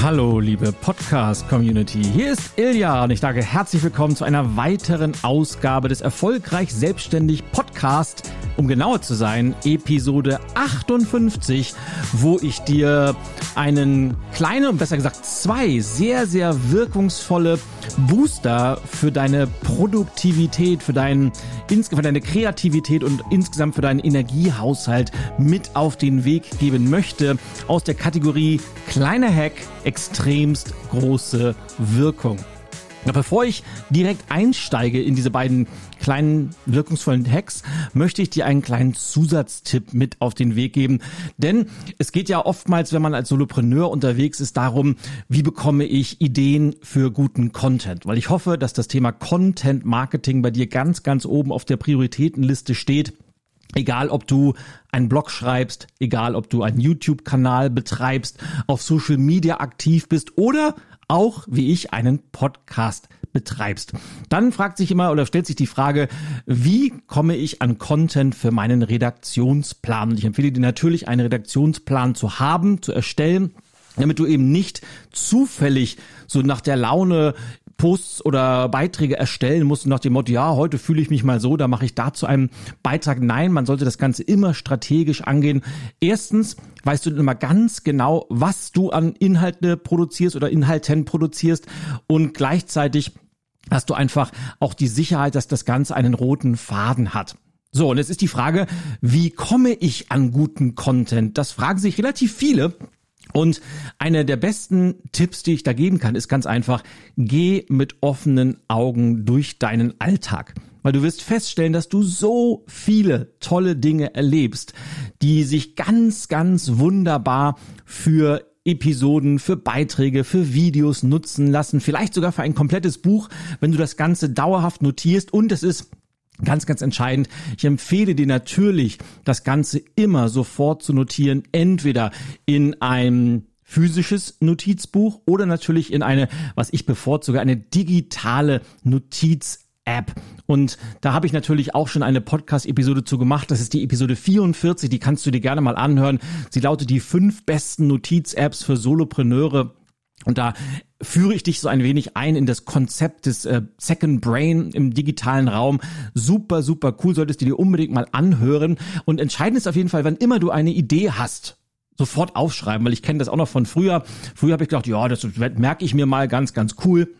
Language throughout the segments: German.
Hallo, liebe Podcast-Community. Hier ist Ilja und ich sage herzlich willkommen zu einer weiteren Ausgabe des Erfolgreich Selbstständig Podcast. Um genauer zu sein, Episode 58, wo ich dir einen kleinen und besser gesagt zwei sehr, sehr wirkungsvolle Booster für deine Produktivität, für, deinen, für deine Kreativität und insgesamt für deinen Energiehaushalt mit auf den Weg geben möchte aus der Kategorie kleiner Hack, extremst große Wirkung. Ja, bevor ich direkt einsteige in diese beiden kleinen wirkungsvollen Hacks, möchte ich dir einen kleinen Zusatztipp mit auf den Weg geben. Denn es geht ja oftmals, wenn man als Solopreneur unterwegs ist, darum, wie bekomme ich Ideen für guten Content. Weil ich hoffe, dass das Thema Content Marketing bei dir ganz, ganz oben auf der Prioritätenliste steht. Egal, ob du einen Blog schreibst, egal, ob du einen YouTube-Kanal betreibst, auf Social Media aktiv bist oder auch wie ich einen Podcast betreibst. Dann fragt sich immer oder stellt sich die Frage, wie komme ich an Content für meinen Redaktionsplan? Ich empfehle dir natürlich, einen Redaktionsplan zu haben, zu erstellen damit du eben nicht zufällig so nach der Laune Posts oder Beiträge erstellen musst nach dem Motto, ja, heute fühle ich mich mal so, da mache ich dazu einen Beitrag. Nein, man sollte das Ganze immer strategisch angehen. Erstens weißt du immer ganz genau, was du an Inhalte produzierst oder Inhalten produzierst und gleichzeitig hast du einfach auch die Sicherheit, dass das Ganze einen roten Faden hat. So, und jetzt ist die Frage, wie komme ich an guten Content? Das fragen sich relativ viele. Und einer der besten Tipps, die ich da geben kann, ist ganz einfach, geh mit offenen Augen durch deinen Alltag. Weil du wirst feststellen, dass du so viele tolle Dinge erlebst, die sich ganz, ganz wunderbar für Episoden, für Beiträge, für Videos nutzen lassen, vielleicht sogar für ein komplettes Buch, wenn du das Ganze dauerhaft notierst und es ist Ganz, ganz entscheidend. Ich empfehle dir natürlich, das Ganze immer sofort zu notieren, entweder in einem physisches Notizbuch oder natürlich in eine, was ich bevorzuge, eine digitale Notiz App. Und da habe ich natürlich auch schon eine Podcast-Episode zu gemacht. Das ist die Episode 44, die kannst du dir gerne mal anhören. Sie lautet die fünf besten Notiz-Apps für Solopreneure. Und da führe ich dich so ein wenig ein in das Konzept des äh, Second Brain im digitalen Raum. Super, super cool, solltest du dir unbedingt mal anhören. Und entscheidend ist auf jeden Fall, wann immer du eine Idee hast, sofort aufschreiben, weil ich kenne das auch noch von früher. Früher habe ich gedacht, ja, das merke ich mir mal ganz, ganz cool.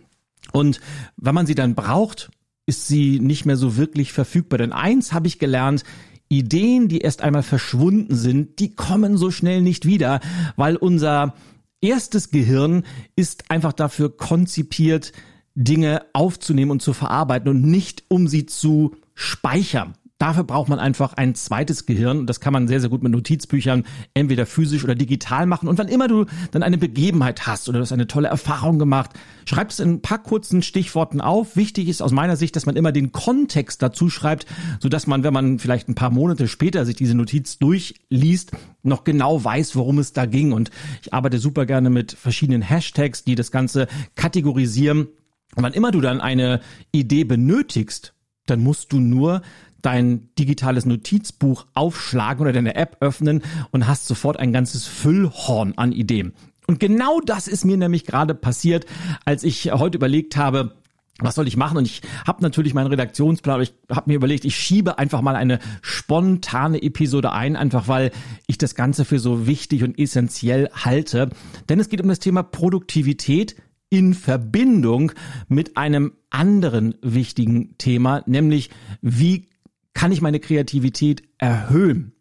Und wenn man sie dann braucht, ist sie nicht mehr so wirklich verfügbar. Denn eins habe ich gelernt, Ideen, die erst einmal verschwunden sind, die kommen so schnell nicht wieder, weil unser erstes Gehirn ist einfach dafür konzipiert, Dinge aufzunehmen und zu verarbeiten und nicht um sie zu speichern. Dafür braucht man einfach ein zweites Gehirn. Das kann man sehr, sehr gut mit Notizbüchern entweder physisch oder digital machen. Und wann immer du dann eine Begebenheit hast oder du hast eine tolle Erfahrung gemacht, schreib es in ein paar kurzen Stichworten auf. Wichtig ist aus meiner Sicht, dass man immer den Kontext dazu schreibt, sodass man, wenn man vielleicht ein paar Monate später sich diese Notiz durchliest, noch genau weiß, worum es da ging. Und ich arbeite super gerne mit verschiedenen Hashtags, die das Ganze kategorisieren. Und wann immer du dann eine Idee benötigst, dann musst du nur dein digitales Notizbuch aufschlagen oder deine App öffnen und hast sofort ein ganzes Füllhorn an Ideen. Und genau das ist mir nämlich gerade passiert, als ich heute überlegt habe, was soll ich machen? Und ich habe natürlich meinen Redaktionsplan, aber ich habe mir überlegt, ich schiebe einfach mal eine spontane Episode ein, einfach weil ich das Ganze für so wichtig und essentiell halte. Denn es geht um das Thema Produktivität in Verbindung mit einem anderen wichtigen Thema, nämlich wie kann ich meine Kreativität erhöhen?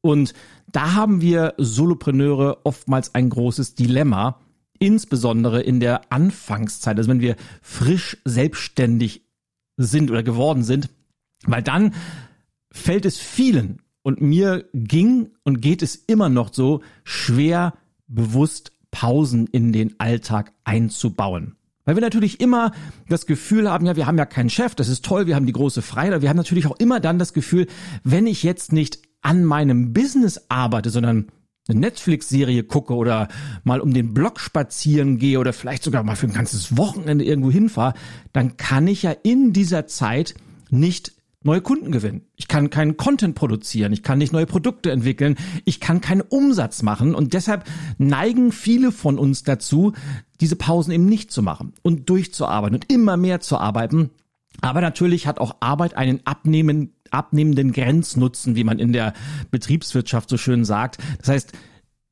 Und da haben wir Solopreneure oftmals ein großes Dilemma, insbesondere in der Anfangszeit, also wenn wir frisch selbstständig sind oder geworden sind, weil dann fällt es vielen und mir ging und geht es immer noch so schwer, bewusst Pausen in den Alltag einzubauen. Weil wir natürlich immer das Gefühl haben, ja, wir haben ja keinen Chef, das ist toll, wir haben die große Freiheit. Wir haben natürlich auch immer dann das Gefühl, wenn ich jetzt nicht an meinem Business arbeite, sondern eine Netflix-Serie gucke oder mal um den Block spazieren gehe oder vielleicht sogar mal für ein ganzes Wochenende irgendwo hinfahre, dann kann ich ja in dieser Zeit nicht neue Kunden gewinnen. Ich kann keinen Content produzieren. Ich kann nicht neue Produkte entwickeln. Ich kann keinen Umsatz machen. Und deshalb neigen viele von uns dazu, diese Pausen eben nicht zu machen und durchzuarbeiten und immer mehr zu arbeiten. Aber natürlich hat auch Arbeit einen abnehmen, abnehmenden Grenznutzen, wie man in der Betriebswirtschaft so schön sagt. Das heißt,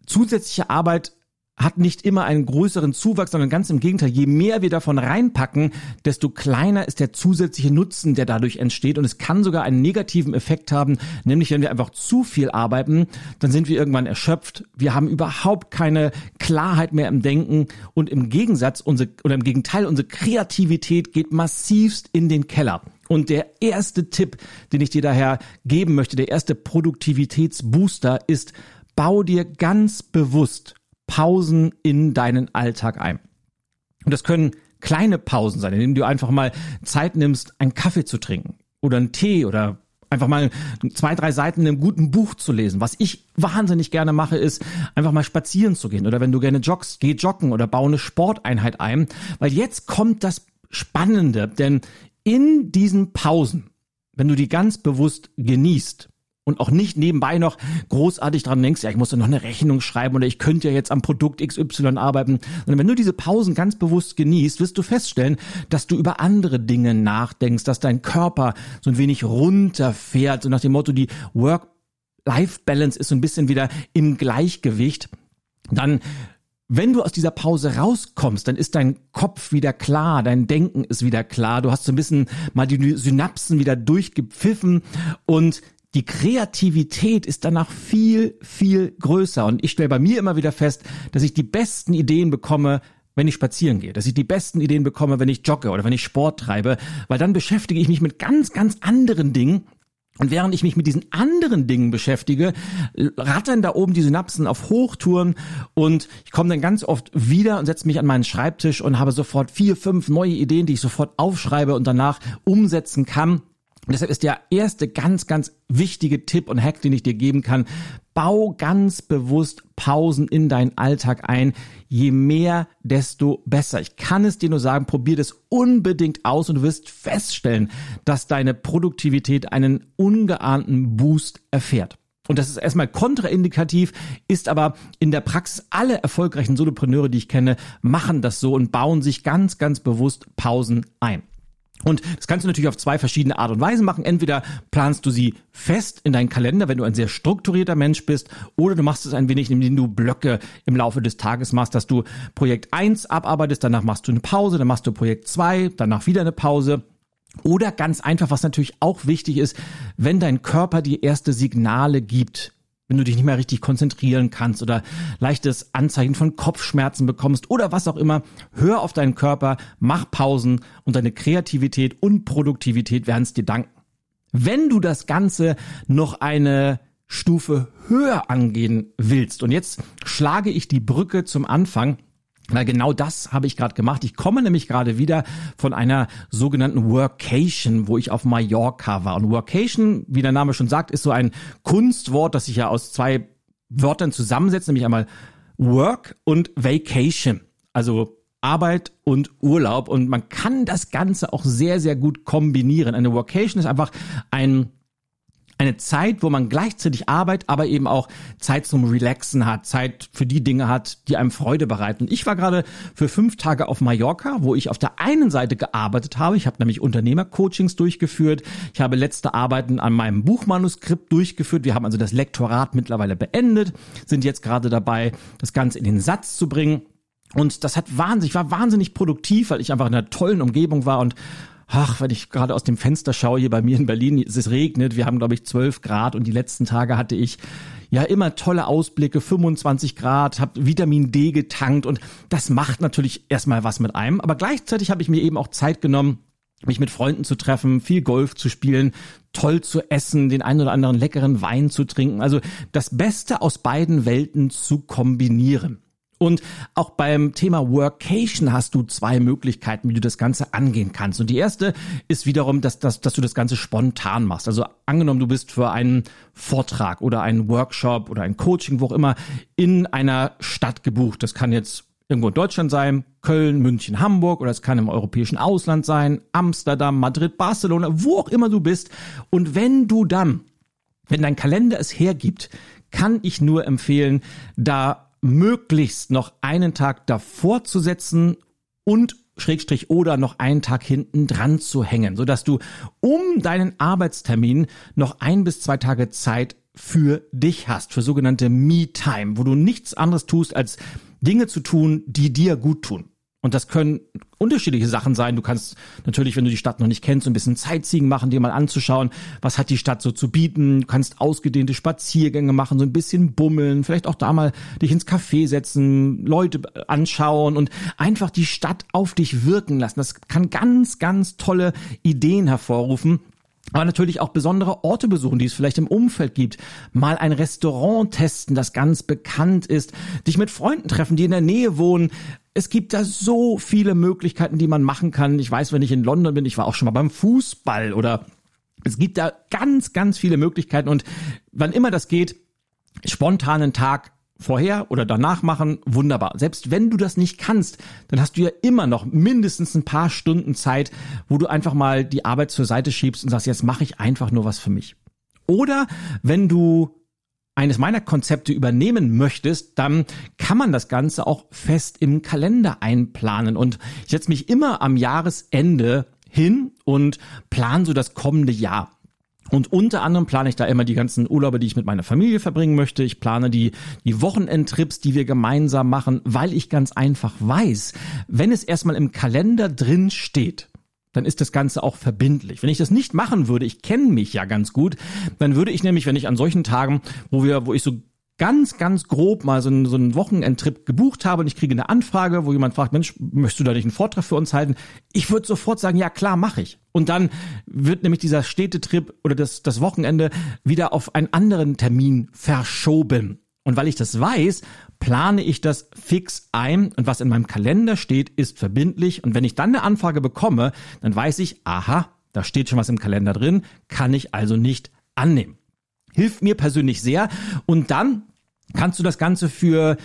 zusätzliche Arbeit hat nicht immer einen größeren Zuwachs, sondern ganz im Gegenteil, je mehr wir davon reinpacken, desto kleiner ist der zusätzliche Nutzen, der dadurch entsteht. Und es kann sogar einen negativen Effekt haben, nämlich wenn wir einfach zu viel arbeiten, dann sind wir irgendwann erschöpft. Wir haben überhaupt keine Klarheit mehr im Denken und im Gegensatz, unsere, oder im Gegenteil, unsere Kreativität geht massivst in den Keller. Und der erste Tipp, den ich dir daher geben möchte, der erste Produktivitätsbooster ist, bau dir ganz bewusst Pausen in deinen Alltag ein. Und das können kleine Pausen sein, indem du einfach mal Zeit nimmst, einen Kaffee zu trinken oder einen Tee oder einfach mal zwei, drei Seiten in einem guten Buch zu lesen. Was ich wahnsinnig gerne mache, ist einfach mal spazieren zu gehen. Oder wenn du gerne joggst, geh joggen oder baue eine Sporteinheit ein. Weil jetzt kommt das Spannende, denn in diesen Pausen, wenn du die ganz bewusst genießt, und auch nicht nebenbei noch großartig dran denkst, ja, ich muss da noch eine Rechnung schreiben oder ich könnte ja jetzt am Produkt XY arbeiten. Und wenn du diese Pausen ganz bewusst genießt, wirst du feststellen, dass du über andere Dinge nachdenkst, dass dein Körper so ein wenig runterfährt, so nach dem Motto, die Work-Life-Balance ist so ein bisschen wieder im Gleichgewicht. Dann wenn du aus dieser Pause rauskommst, dann ist dein Kopf wieder klar, dein Denken ist wieder klar, du hast so ein bisschen mal die Synapsen wieder durchgepfiffen und die Kreativität ist danach viel, viel größer. Und ich stelle bei mir immer wieder fest, dass ich die besten Ideen bekomme, wenn ich spazieren gehe, dass ich die besten Ideen bekomme, wenn ich jogge oder wenn ich Sport treibe, weil dann beschäftige ich mich mit ganz, ganz anderen Dingen. Und während ich mich mit diesen anderen Dingen beschäftige, rattern da oben die Synapsen auf Hochtouren und ich komme dann ganz oft wieder und setze mich an meinen Schreibtisch und habe sofort vier, fünf neue Ideen, die ich sofort aufschreibe und danach umsetzen kann. Und deshalb ist der erste ganz, ganz wichtige Tipp und Hack, den ich dir geben kann, bau ganz bewusst Pausen in deinen Alltag ein. Je mehr, desto besser. Ich kann es dir nur sagen, probier das unbedingt aus und du wirst feststellen, dass deine Produktivität einen ungeahnten Boost erfährt. Und das ist erstmal kontraindikativ, ist aber in der Praxis alle erfolgreichen Solopreneure, die ich kenne, machen das so und bauen sich ganz, ganz bewusst Pausen ein. Und das kannst du natürlich auf zwei verschiedene Art und Weisen machen. Entweder planst du sie fest in deinen Kalender, wenn du ein sehr strukturierter Mensch bist, oder du machst es ein wenig, indem du Blöcke im Laufe des Tages machst, dass du Projekt eins abarbeitest, danach machst du eine Pause, dann machst du Projekt zwei, danach wieder eine Pause. Oder ganz einfach, was natürlich auch wichtig ist, wenn dein Körper dir erste Signale gibt, wenn du dich nicht mehr richtig konzentrieren kannst oder leichtes Anzeichen von Kopfschmerzen bekommst oder was auch immer, hör auf deinen Körper, mach Pausen und deine Kreativität und Produktivität werden es dir danken. Wenn du das Ganze noch eine Stufe höher angehen willst, und jetzt schlage ich die Brücke zum Anfang, weil genau das habe ich gerade gemacht. Ich komme nämlich gerade wieder von einer sogenannten Workation, wo ich auf Mallorca war. Und Workation, wie der Name schon sagt, ist so ein Kunstwort, das sich ja aus zwei Wörtern zusammensetzt, nämlich einmal Work und Vacation. Also Arbeit und Urlaub. Und man kann das Ganze auch sehr, sehr gut kombinieren. Eine Workation ist einfach ein eine Zeit, wo man gleichzeitig Arbeit, aber eben auch Zeit zum Relaxen hat, Zeit für die Dinge hat, die einem Freude bereiten. Ich war gerade für fünf Tage auf Mallorca, wo ich auf der einen Seite gearbeitet habe. Ich habe nämlich Unternehmercoachings durchgeführt. Ich habe letzte Arbeiten an meinem Buchmanuskript durchgeführt. Wir haben also das Lektorat mittlerweile beendet, sind jetzt gerade dabei, das Ganze in den Satz zu bringen. Und das hat wahnsinnig, war wahnsinnig produktiv, weil ich einfach in einer tollen Umgebung war und ach, wenn ich gerade aus dem Fenster schaue hier bei mir in Berlin, es regnet, wir haben glaube ich 12 Grad und die letzten Tage hatte ich ja immer tolle Ausblicke, 25 Grad, habe Vitamin D getankt und das macht natürlich erstmal was mit einem, aber gleichzeitig habe ich mir eben auch Zeit genommen, mich mit Freunden zu treffen, viel Golf zu spielen, toll zu essen, den einen oder anderen leckeren Wein zu trinken, also das Beste aus beiden Welten zu kombinieren. Und auch beim Thema Workation hast du zwei Möglichkeiten, wie du das Ganze angehen kannst. Und die erste ist wiederum, dass, dass, dass du das Ganze spontan machst. Also angenommen, du bist für einen Vortrag oder einen Workshop oder ein Coaching, wo auch immer, in einer Stadt gebucht. Das kann jetzt irgendwo in Deutschland sein, Köln, München, Hamburg oder es kann im europäischen Ausland sein, Amsterdam, Madrid, Barcelona, wo auch immer du bist. Und wenn du dann, wenn dein Kalender es hergibt, kann ich nur empfehlen, da möglichst noch einen Tag davor zu setzen und Schrägstrich oder noch einen Tag hinten dran zu hängen, sodass du um deinen Arbeitstermin noch ein bis zwei Tage Zeit für dich hast, für sogenannte Me-Time, wo du nichts anderes tust, als Dinge zu tun, die dir gut tun. Und das können unterschiedliche Sachen sein. Du kannst natürlich, wenn du die Stadt noch nicht kennst, so ein bisschen Sightseeing machen, dir mal anzuschauen, was hat die Stadt so zu bieten. Du kannst ausgedehnte Spaziergänge machen, so ein bisschen bummeln, vielleicht auch da mal dich ins Café setzen, Leute anschauen und einfach die Stadt auf dich wirken lassen. Das kann ganz, ganz tolle Ideen hervorrufen aber natürlich auch besondere Orte besuchen, die es vielleicht im Umfeld gibt. Mal ein Restaurant testen, das ganz bekannt ist. Dich mit Freunden treffen, die in der Nähe wohnen. Es gibt da so viele Möglichkeiten, die man machen kann. Ich weiß, wenn ich in London bin, ich war auch schon mal beim Fußball oder es gibt da ganz, ganz viele Möglichkeiten und wann immer das geht, spontanen Tag vorher oder danach machen, wunderbar. Selbst wenn du das nicht kannst, dann hast du ja immer noch mindestens ein paar Stunden Zeit, wo du einfach mal die Arbeit zur Seite schiebst und sagst, jetzt mache ich einfach nur was für mich. Oder wenn du eines meiner Konzepte übernehmen möchtest, dann kann man das Ganze auch fest im Kalender einplanen. Und ich setze mich immer am Jahresende hin und plan so das kommende Jahr. Und unter anderem plane ich da immer die ganzen Urlaube, die ich mit meiner Familie verbringen möchte. Ich plane die, die Wochenendtrips, die wir gemeinsam machen, weil ich ganz einfach weiß, wenn es erstmal im Kalender drin steht, dann ist das Ganze auch verbindlich. Wenn ich das nicht machen würde, ich kenne mich ja ganz gut, dann würde ich nämlich, wenn ich an solchen Tagen, wo wir, wo ich so ganz, ganz grob mal so einen, so einen Wochenendtrip gebucht habe und ich kriege eine Anfrage, wo jemand fragt, Mensch, möchtest du da nicht einen Vortrag für uns halten? Ich würde sofort sagen, ja klar, mache ich. Und dann wird nämlich dieser Städtetrip oder das, das Wochenende wieder auf einen anderen Termin verschoben. Und weil ich das weiß, plane ich das fix ein und was in meinem Kalender steht, ist verbindlich. Und wenn ich dann eine Anfrage bekomme, dann weiß ich, aha, da steht schon was im Kalender drin, kann ich also nicht annehmen. Hilft mir persönlich sehr. Und dann kannst du das Ganze für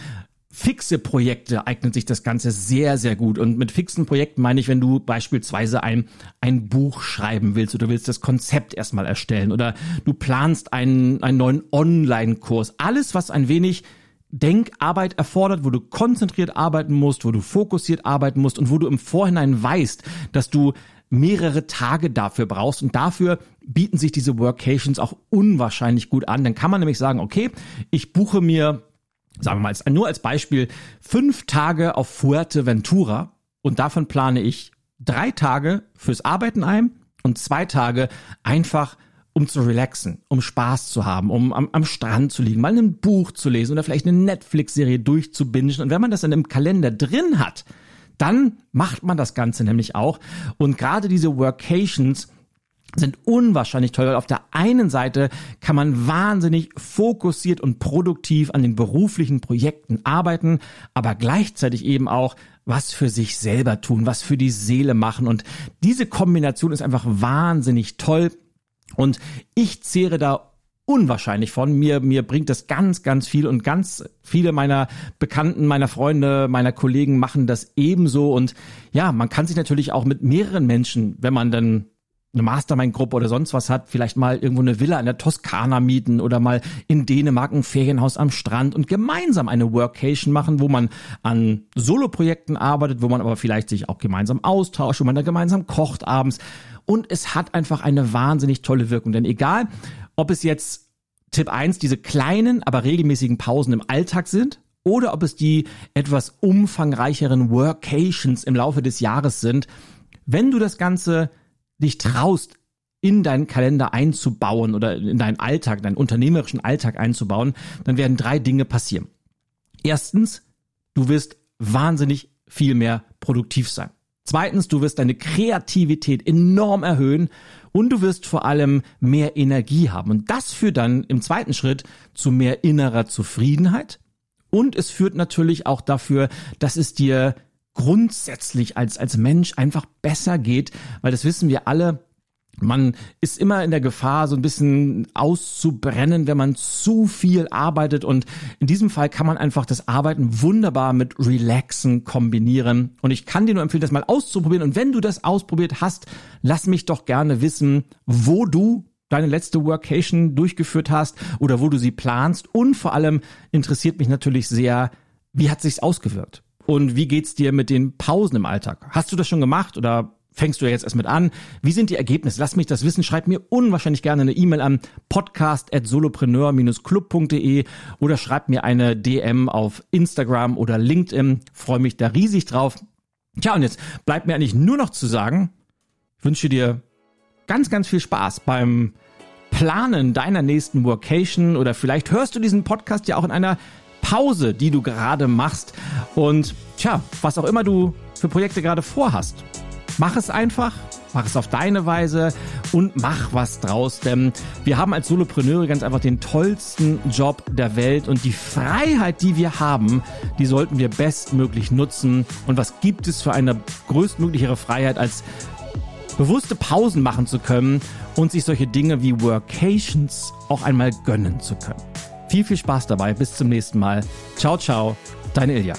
fixe Projekte eignet sich das Ganze sehr, sehr gut. Und mit fixen Projekten meine ich, wenn du beispielsweise ein, ein Buch schreiben willst oder willst das Konzept erstmal erstellen oder du planst einen, einen neuen Online-Kurs. Alles, was ein wenig Denkarbeit erfordert, wo du konzentriert arbeiten musst, wo du fokussiert arbeiten musst und wo du im Vorhinein weißt, dass du mehrere Tage dafür brauchst und dafür bieten sich diese Workations auch unwahrscheinlich gut an. Dann kann man nämlich sagen, okay, ich buche mir, sagen wir mal, nur als Beispiel, fünf Tage auf Fuerteventura und davon plane ich drei Tage fürs Arbeiten ein und zwei Tage einfach um zu relaxen, um Spaß zu haben, um am, am Strand zu liegen, mal ein Buch zu lesen oder vielleicht eine Netflix-Serie durchzubingen. Und wenn man das dann im Kalender drin hat, dann macht man das Ganze nämlich auch. Und gerade diese Workations, sind unwahrscheinlich toll, weil auf der einen Seite kann man wahnsinnig fokussiert und produktiv an den beruflichen Projekten arbeiten, aber gleichzeitig eben auch was für sich selber tun, was für die Seele machen und diese Kombination ist einfach wahnsinnig toll und ich zehre da unwahrscheinlich von. Mir, mir bringt das ganz, ganz viel und ganz viele meiner Bekannten, meiner Freunde, meiner Kollegen machen das ebenso. Und ja, man kann sich natürlich auch mit mehreren Menschen, wenn man dann eine Mastermind-Gruppe oder sonst was hat, vielleicht mal irgendwo eine Villa in der Toskana mieten oder mal in Dänemark ein Ferienhaus am Strand und gemeinsam eine Workation machen, wo man an Solo-Projekten arbeitet, wo man aber vielleicht sich auch gemeinsam austauscht, wo man da gemeinsam kocht abends. Und es hat einfach eine wahnsinnig tolle Wirkung. Denn egal, ob es jetzt Tipp 1 diese kleinen, aber regelmäßigen Pausen im Alltag sind oder ob es die etwas umfangreicheren Workations im Laufe des Jahres sind, wenn du das Ganze dich traust, in deinen Kalender einzubauen oder in deinen Alltag, deinen unternehmerischen Alltag einzubauen, dann werden drei Dinge passieren. Erstens, du wirst wahnsinnig viel mehr produktiv sein. Zweitens, du wirst deine Kreativität enorm erhöhen und du wirst vor allem mehr Energie haben. Und das führt dann im zweiten Schritt zu mehr innerer Zufriedenheit. Und es führt natürlich auch dafür, dass es dir grundsätzlich als, als Mensch einfach besser geht, weil das wissen wir alle, man ist immer in der Gefahr, so ein bisschen auszubrennen, wenn man zu viel arbeitet. Und in diesem Fall kann man einfach das Arbeiten wunderbar mit Relaxen kombinieren. Und ich kann dir nur empfehlen, das mal auszuprobieren. Und wenn du das ausprobiert hast, lass mich doch gerne wissen, wo du deine letzte Workation durchgeführt hast oder wo du sie planst. Und vor allem interessiert mich natürlich sehr, wie hat sich's ausgewirkt? Und wie geht's dir mit den Pausen im Alltag? Hast du das schon gemacht oder fängst du ja jetzt erst mit an. Wie sind die Ergebnisse? Lass mich das wissen. Schreib mir unwahrscheinlich gerne eine E-Mail an podcast.solopreneur-club.de oder schreib mir eine DM auf Instagram oder LinkedIn. Freue mich da riesig drauf. Tja, und jetzt bleibt mir eigentlich nur noch zu sagen, ich wünsche dir ganz, ganz viel Spaß beim Planen deiner nächsten Workation oder vielleicht hörst du diesen Podcast ja auch in einer Pause, die du gerade machst. Und tja, was auch immer du für Projekte gerade vorhast Mach es einfach, mach es auf deine Weise und mach was draus, denn wir haben als Solopreneure ganz einfach den tollsten Job der Welt und die Freiheit, die wir haben, die sollten wir bestmöglich nutzen. Und was gibt es für eine größtmöglichere Freiheit als bewusste Pausen machen zu können und sich solche Dinge wie Workations auch einmal gönnen zu können. Viel, viel Spaß dabei. Bis zum nächsten Mal. Ciao, ciao. Deine Ilja.